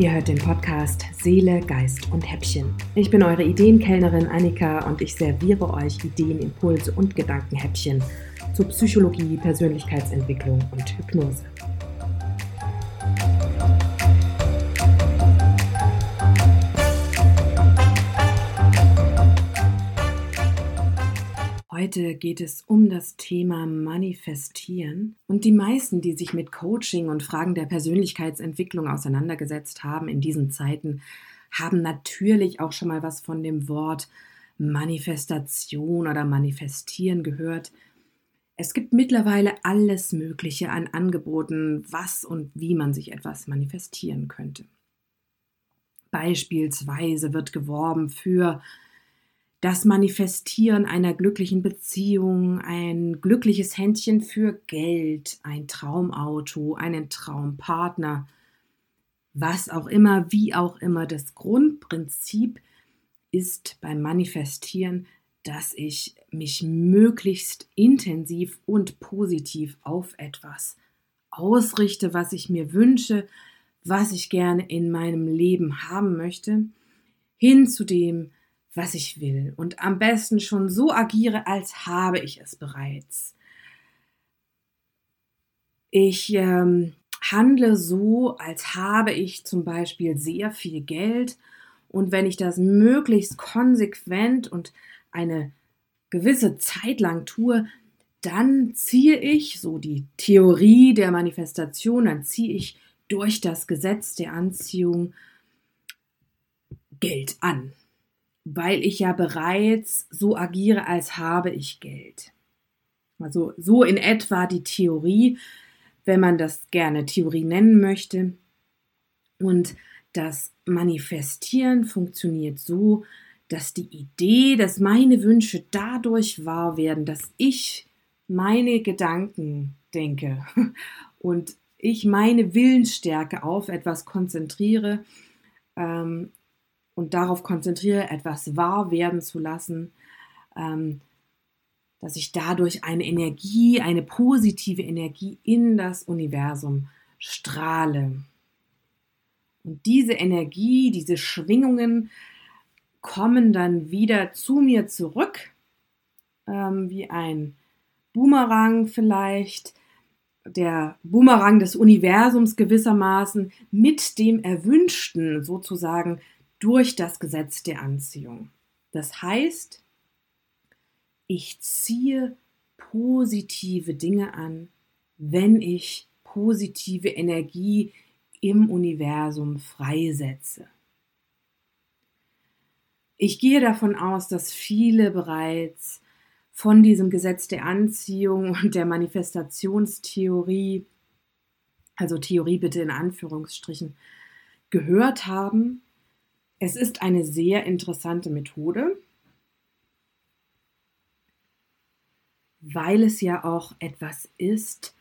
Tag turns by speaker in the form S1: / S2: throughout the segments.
S1: Ihr hört den Podcast Seele, Geist und Häppchen. Ich bin eure Ideenkellnerin Annika und ich serviere euch Ideen, Impulse und Gedankenhäppchen zu Psychologie, Persönlichkeitsentwicklung und Hypnose. Heute geht es um das Thema Manifestieren und die meisten, die sich mit Coaching und Fragen der Persönlichkeitsentwicklung auseinandergesetzt haben in diesen Zeiten, haben natürlich auch schon mal was von dem Wort Manifestation oder Manifestieren gehört. Es gibt mittlerweile alles Mögliche an Angeboten, was und wie man sich etwas manifestieren könnte. Beispielsweise wird geworben für das Manifestieren einer glücklichen Beziehung, ein glückliches Händchen für Geld, ein Traumauto, einen Traumpartner, was auch immer, wie auch immer. Das Grundprinzip ist beim Manifestieren, dass ich mich möglichst intensiv und positiv auf etwas ausrichte, was ich mir wünsche, was ich gerne in meinem Leben haben möchte, hin zu dem, was ich will und am besten schon so agiere, als habe ich es bereits. Ich ähm, handle so, als habe ich zum Beispiel sehr viel Geld und wenn ich das möglichst konsequent und eine gewisse Zeit lang tue, dann ziehe ich, so die Theorie der Manifestation, dann ziehe ich durch das Gesetz der Anziehung Geld an weil ich ja bereits so agiere, als habe ich Geld. Also so in etwa die Theorie, wenn man das gerne Theorie nennen möchte. Und das Manifestieren funktioniert so, dass die Idee, dass meine Wünsche dadurch wahr werden, dass ich meine Gedanken denke und ich meine Willensstärke auf etwas konzentriere, ähm, und darauf konzentriere, etwas wahr werden zu lassen, ähm, dass ich dadurch eine Energie, eine positive Energie in das Universum strahle. Und diese Energie, diese Schwingungen kommen dann wieder zu mir zurück, ähm, wie ein Boomerang vielleicht, der Boomerang des Universums gewissermaßen mit dem Erwünschten sozusagen durch das Gesetz der Anziehung. Das heißt, ich ziehe positive Dinge an, wenn ich positive Energie im Universum freisetze. Ich gehe davon aus, dass viele bereits von diesem Gesetz der Anziehung und der Manifestationstheorie, also Theorie bitte in Anführungsstrichen, gehört haben es ist eine sehr interessante Methode, weil es ja auch etwas ist,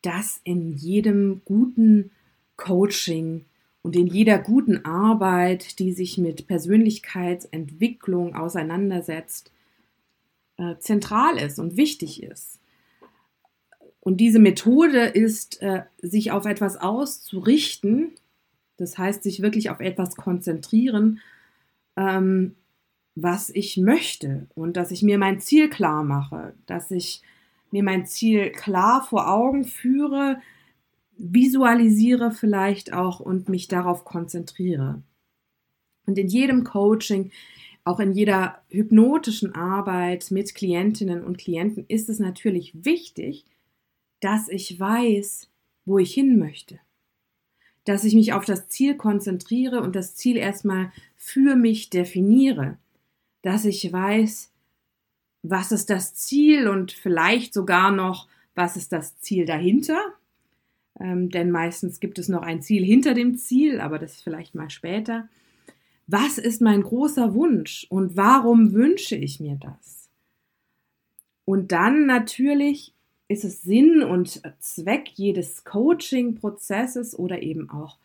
S1: das in jedem guten Coaching und in jeder guten Arbeit, die sich mit Persönlichkeitsentwicklung auseinandersetzt, äh, zentral ist und wichtig ist. Und diese Methode ist, äh, sich auf etwas auszurichten, das heißt, sich wirklich auf etwas konzentrieren, ähm, was ich möchte und dass ich mir mein Ziel klar mache, dass ich mir mein Ziel klar vor Augen führe, visualisiere vielleicht auch und mich darauf konzentriere. Und in jedem Coaching, auch in jeder hypnotischen Arbeit mit Klientinnen und Klienten ist es natürlich wichtig, dass ich weiß, wo ich hin möchte dass ich mich auf das Ziel konzentriere und das Ziel erstmal für mich definiere, dass ich weiß, was ist das Ziel und vielleicht sogar noch, was ist das Ziel dahinter. Ähm, denn meistens gibt es noch ein Ziel hinter dem Ziel, aber das vielleicht mal später. Was ist mein großer Wunsch und warum wünsche ich mir das? Und dann natürlich ist es Sinn und Zweck jedes Coaching-Prozesses oder eben auch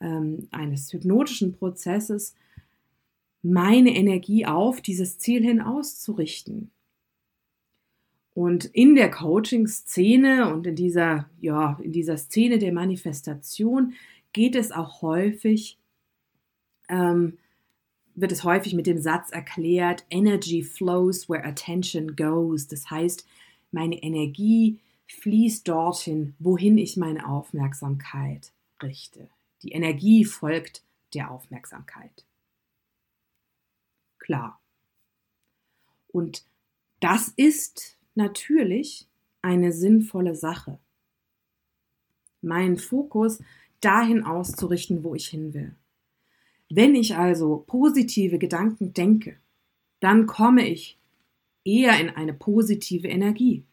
S1: ähm, eines hypnotischen Prozesses, meine Energie auf dieses Ziel hin auszurichten. Und in der Coaching-Szene und in dieser, ja, in dieser Szene der Manifestation geht es auch häufig ähm, wird es häufig mit dem Satz erklärt, Energy flows where attention goes. Das heißt, meine Energie fließt dorthin, wohin ich meine Aufmerksamkeit richte. Die Energie folgt der Aufmerksamkeit. Klar. Und das ist natürlich eine sinnvolle Sache. Meinen Fokus dahin auszurichten, wo ich hin will. Wenn ich also positive Gedanken denke, dann komme ich eher in eine positive Energie.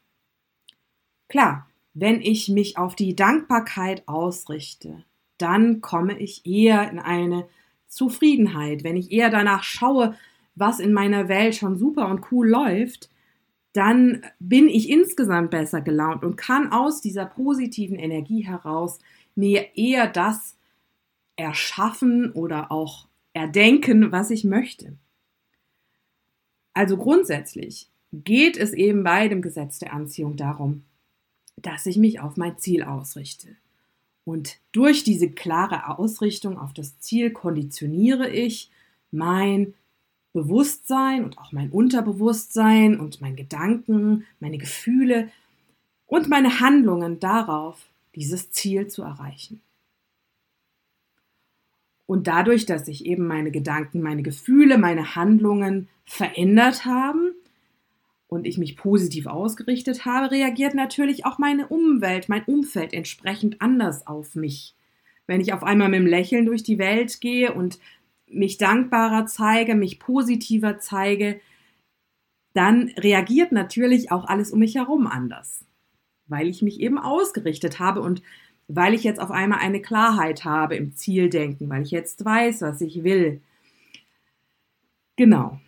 S1: Klar, wenn ich mich auf die Dankbarkeit ausrichte, dann komme ich eher in eine Zufriedenheit. Wenn ich eher danach schaue, was in meiner Welt schon super und cool läuft, dann bin ich insgesamt besser gelaunt und kann aus dieser positiven Energie heraus mir eher das erschaffen oder auch erdenken, was ich möchte. Also grundsätzlich geht es eben bei dem Gesetz der Anziehung darum, dass ich mich auf mein Ziel ausrichte. Und durch diese klare Ausrichtung auf das Ziel konditioniere ich mein Bewusstsein und auch mein Unterbewusstsein und mein Gedanken, meine Gefühle und meine Handlungen darauf, dieses Ziel zu erreichen. Und dadurch, dass sich eben meine Gedanken, meine Gefühle, meine Handlungen verändert haben und ich mich positiv ausgerichtet habe, reagiert natürlich auch meine Umwelt, mein Umfeld entsprechend anders auf mich. Wenn ich auf einmal mit dem Lächeln durch die Welt gehe und mich dankbarer zeige, mich positiver zeige, dann reagiert natürlich auch alles um mich herum anders, weil ich mich eben ausgerichtet habe und weil ich jetzt auf einmal eine Klarheit habe im Zieldenken, weil ich jetzt weiß, was ich will. Genau.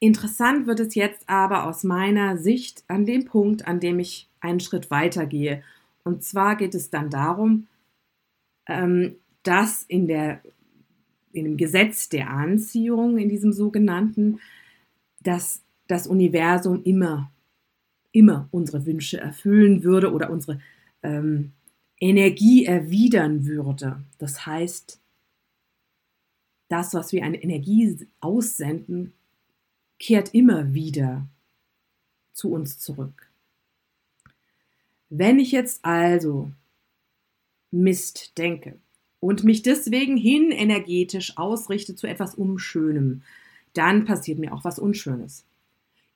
S1: Interessant wird es jetzt aber aus meiner Sicht an dem Punkt, an dem ich einen Schritt weiter gehe. Und zwar geht es dann darum, ähm, dass in, der, in dem Gesetz der Anziehung, in diesem sogenannten, dass das Universum immer immer unsere Wünsche erfüllen würde oder unsere ähm, Energie erwidern würde. Das heißt, das, was wir an Energie aussenden, kehrt immer wieder zu uns zurück. Wenn ich jetzt also Mist denke und mich deswegen hin energetisch ausrichte zu etwas Unschönem, dann passiert mir auch was Unschönes.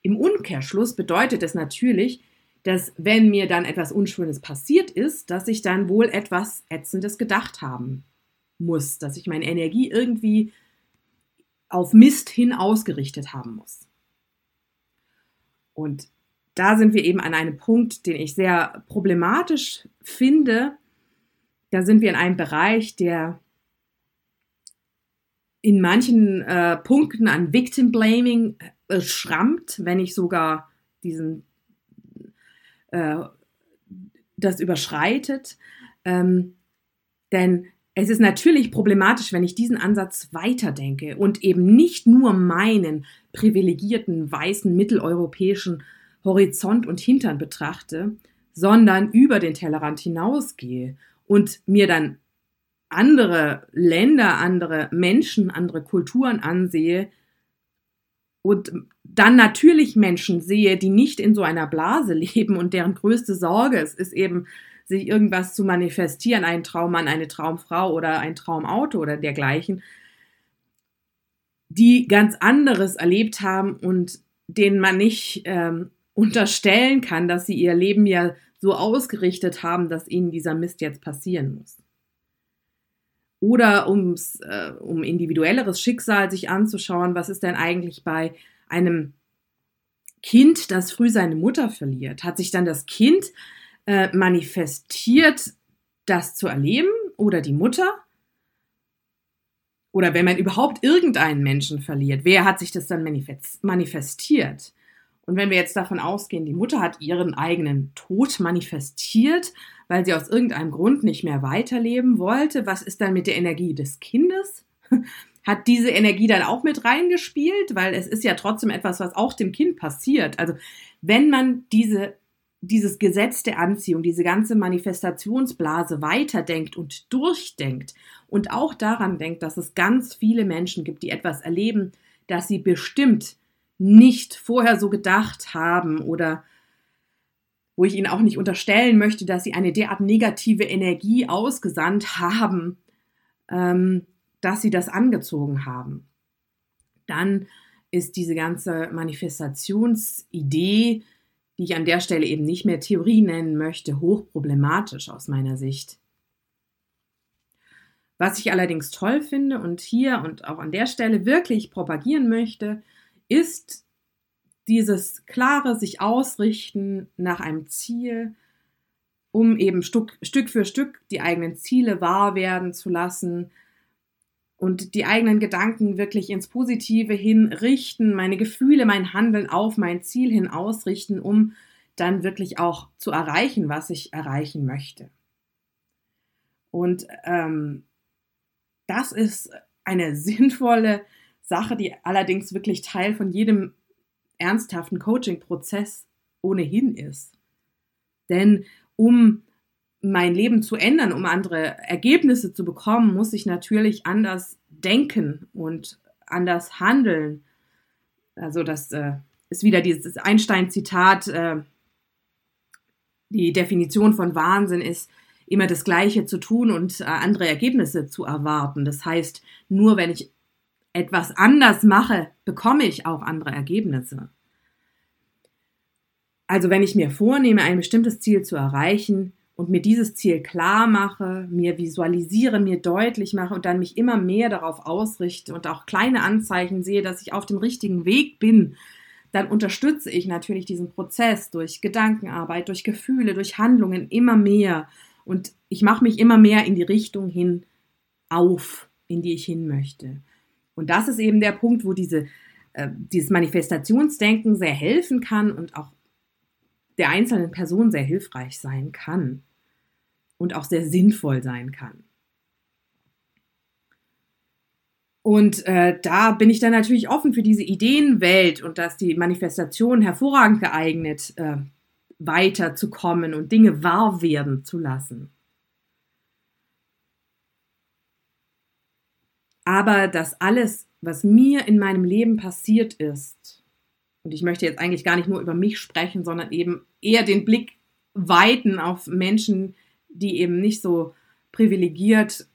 S1: Im Umkehrschluss bedeutet es natürlich, dass wenn mir dann etwas Unschönes passiert ist, dass ich dann wohl etwas Ätzendes gedacht haben muss, dass ich meine Energie irgendwie auf Mist hin ausgerichtet haben muss. Und da sind wir eben an einem Punkt, den ich sehr problematisch finde. Da sind wir in einem Bereich, der in manchen äh, Punkten an Victim Blaming äh, schrammt, wenn nicht sogar diesen äh, das überschreitet. Ähm, denn es ist natürlich problematisch, wenn ich diesen Ansatz weiterdenke und eben nicht nur meinen privilegierten weißen mitteleuropäischen Horizont und Hintern betrachte, sondern über den Tellerrand hinausgehe und mir dann andere Länder, andere Menschen, andere Kulturen ansehe und dann natürlich Menschen sehe, die nicht in so einer Blase leben und deren größte Sorge es ist eben, sich irgendwas zu manifestieren, ein Traummann, eine Traumfrau oder ein Traumauto oder dergleichen, die ganz anderes erlebt haben und denen man nicht ähm, unterstellen kann, dass sie ihr Leben ja so ausgerichtet haben, dass ihnen dieser Mist jetzt passieren muss oder ums, äh, um individuelleres Schicksal sich anzuschauen, was ist denn eigentlich bei einem Kind, das früh seine Mutter verliert? Hat sich dann das Kind äh, manifestiert, das zu erleben oder die Mutter? Oder wenn man überhaupt irgendeinen Menschen verliert, wer hat sich das dann manifestiert? Und wenn wir jetzt davon ausgehen, die Mutter hat ihren eigenen Tod manifestiert, weil sie aus irgendeinem Grund nicht mehr weiterleben wollte, was ist dann mit der Energie des Kindes? Hat diese Energie dann auch mit reingespielt? Weil es ist ja trotzdem etwas, was auch dem Kind passiert. Also wenn man diese dieses Gesetz der Anziehung, diese ganze Manifestationsblase weiterdenkt und durchdenkt und auch daran denkt, dass es ganz viele Menschen gibt, die etwas erleben, das sie bestimmt nicht vorher so gedacht haben oder wo ich ihnen auch nicht unterstellen möchte, dass sie eine derart negative Energie ausgesandt haben, ähm, dass sie das angezogen haben. Dann ist diese ganze Manifestationsidee die ich an der Stelle eben nicht mehr Theorie nennen möchte, hochproblematisch aus meiner Sicht. Was ich allerdings toll finde und hier und auch an der Stelle wirklich propagieren möchte, ist dieses klare sich ausrichten nach einem Ziel, um eben Stück, Stück für Stück die eigenen Ziele wahr werden zu lassen, und die eigenen Gedanken wirklich ins Positive hin richten, meine Gefühle, mein Handeln auf mein Ziel hin ausrichten, um dann wirklich auch zu erreichen, was ich erreichen möchte. Und ähm, das ist eine sinnvolle Sache, die allerdings wirklich Teil von jedem ernsthaften Coaching-Prozess ohnehin ist. Denn um mein Leben zu ändern, um andere Ergebnisse zu bekommen, muss ich natürlich anders denken und anders handeln. Also das äh, ist wieder dieses Einstein-Zitat, äh, die Definition von Wahnsinn ist, immer das Gleiche zu tun und äh, andere Ergebnisse zu erwarten. Das heißt, nur wenn ich etwas anders mache, bekomme ich auch andere Ergebnisse. Also wenn ich mir vornehme, ein bestimmtes Ziel zu erreichen, und mir dieses Ziel klar mache, mir visualisiere, mir deutlich mache und dann mich immer mehr darauf ausrichte und auch kleine Anzeichen sehe, dass ich auf dem richtigen Weg bin, dann unterstütze ich natürlich diesen Prozess durch Gedankenarbeit, durch Gefühle, durch Handlungen immer mehr und ich mache mich immer mehr in die Richtung hin auf, in die ich hin möchte. Und das ist eben der Punkt, wo diese, äh, dieses Manifestationsdenken sehr helfen kann und auch der einzelnen Person sehr hilfreich sein kann und auch sehr sinnvoll sein kann. Und äh, da bin ich dann natürlich offen für diese Ideenwelt und dass die Manifestation hervorragend geeignet, äh, weiterzukommen und Dinge wahr werden zu lassen. Aber das alles, was mir in meinem Leben passiert ist, und ich möchte jetzt eigentlich gar nicht nur über mich sprechen, sondern eben eher den Blick weiten auf Menschen, die eben nicht so privilegiert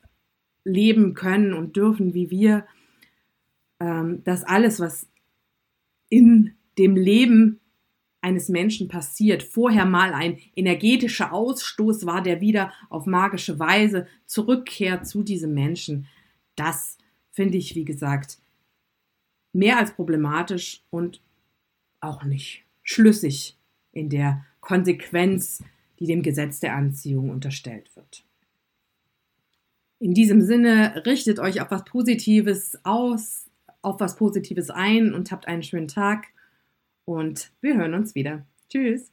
S1: leben können und dürfen wie wir, ähm, dass alles, was in dem Leben eines Menschen passiert, vorher mal ein energetischer Ausstoß war, der wieder auf magische Weise zurückkehrt zu diesem Menschen, das finde ich, wie gesagt, mehr als problematisch und auch nicht schlüssig in der Konsequenz, die dem Gesetz der Anziehung unterstellt wird. In diesem Sinne, richtet euch auf was Positives aus, auf was Positives ein und habt einen schönen Tag. Und wir hören uns wieder. Tschüss.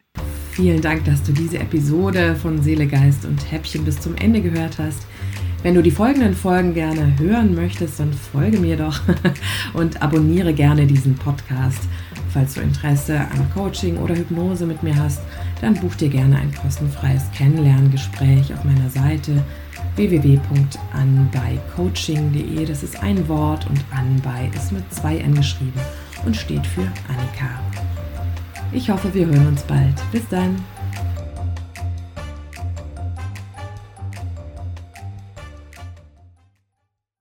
S1: Vielen Dank, dass du diese Episode von Seele, Geist und Häppchen bis zum Ende gehört hast. Wenn du die folgenden Folgen gerne hören möchtest, dann folge mir doch und abonniere gerne diesen Podcast. Falls du Interesse an Coaching oder Hypnose mit mir hast, dann buch dir gerne ein kostenfreies Kennenlerngespräch auf meiner Seite www.anbeicoaching.de. Das ist ein Wort und Anbei ist mit zwei N geschrieben und steht für Annika. Ich hoffe, wir hören uns bald. Bis dann.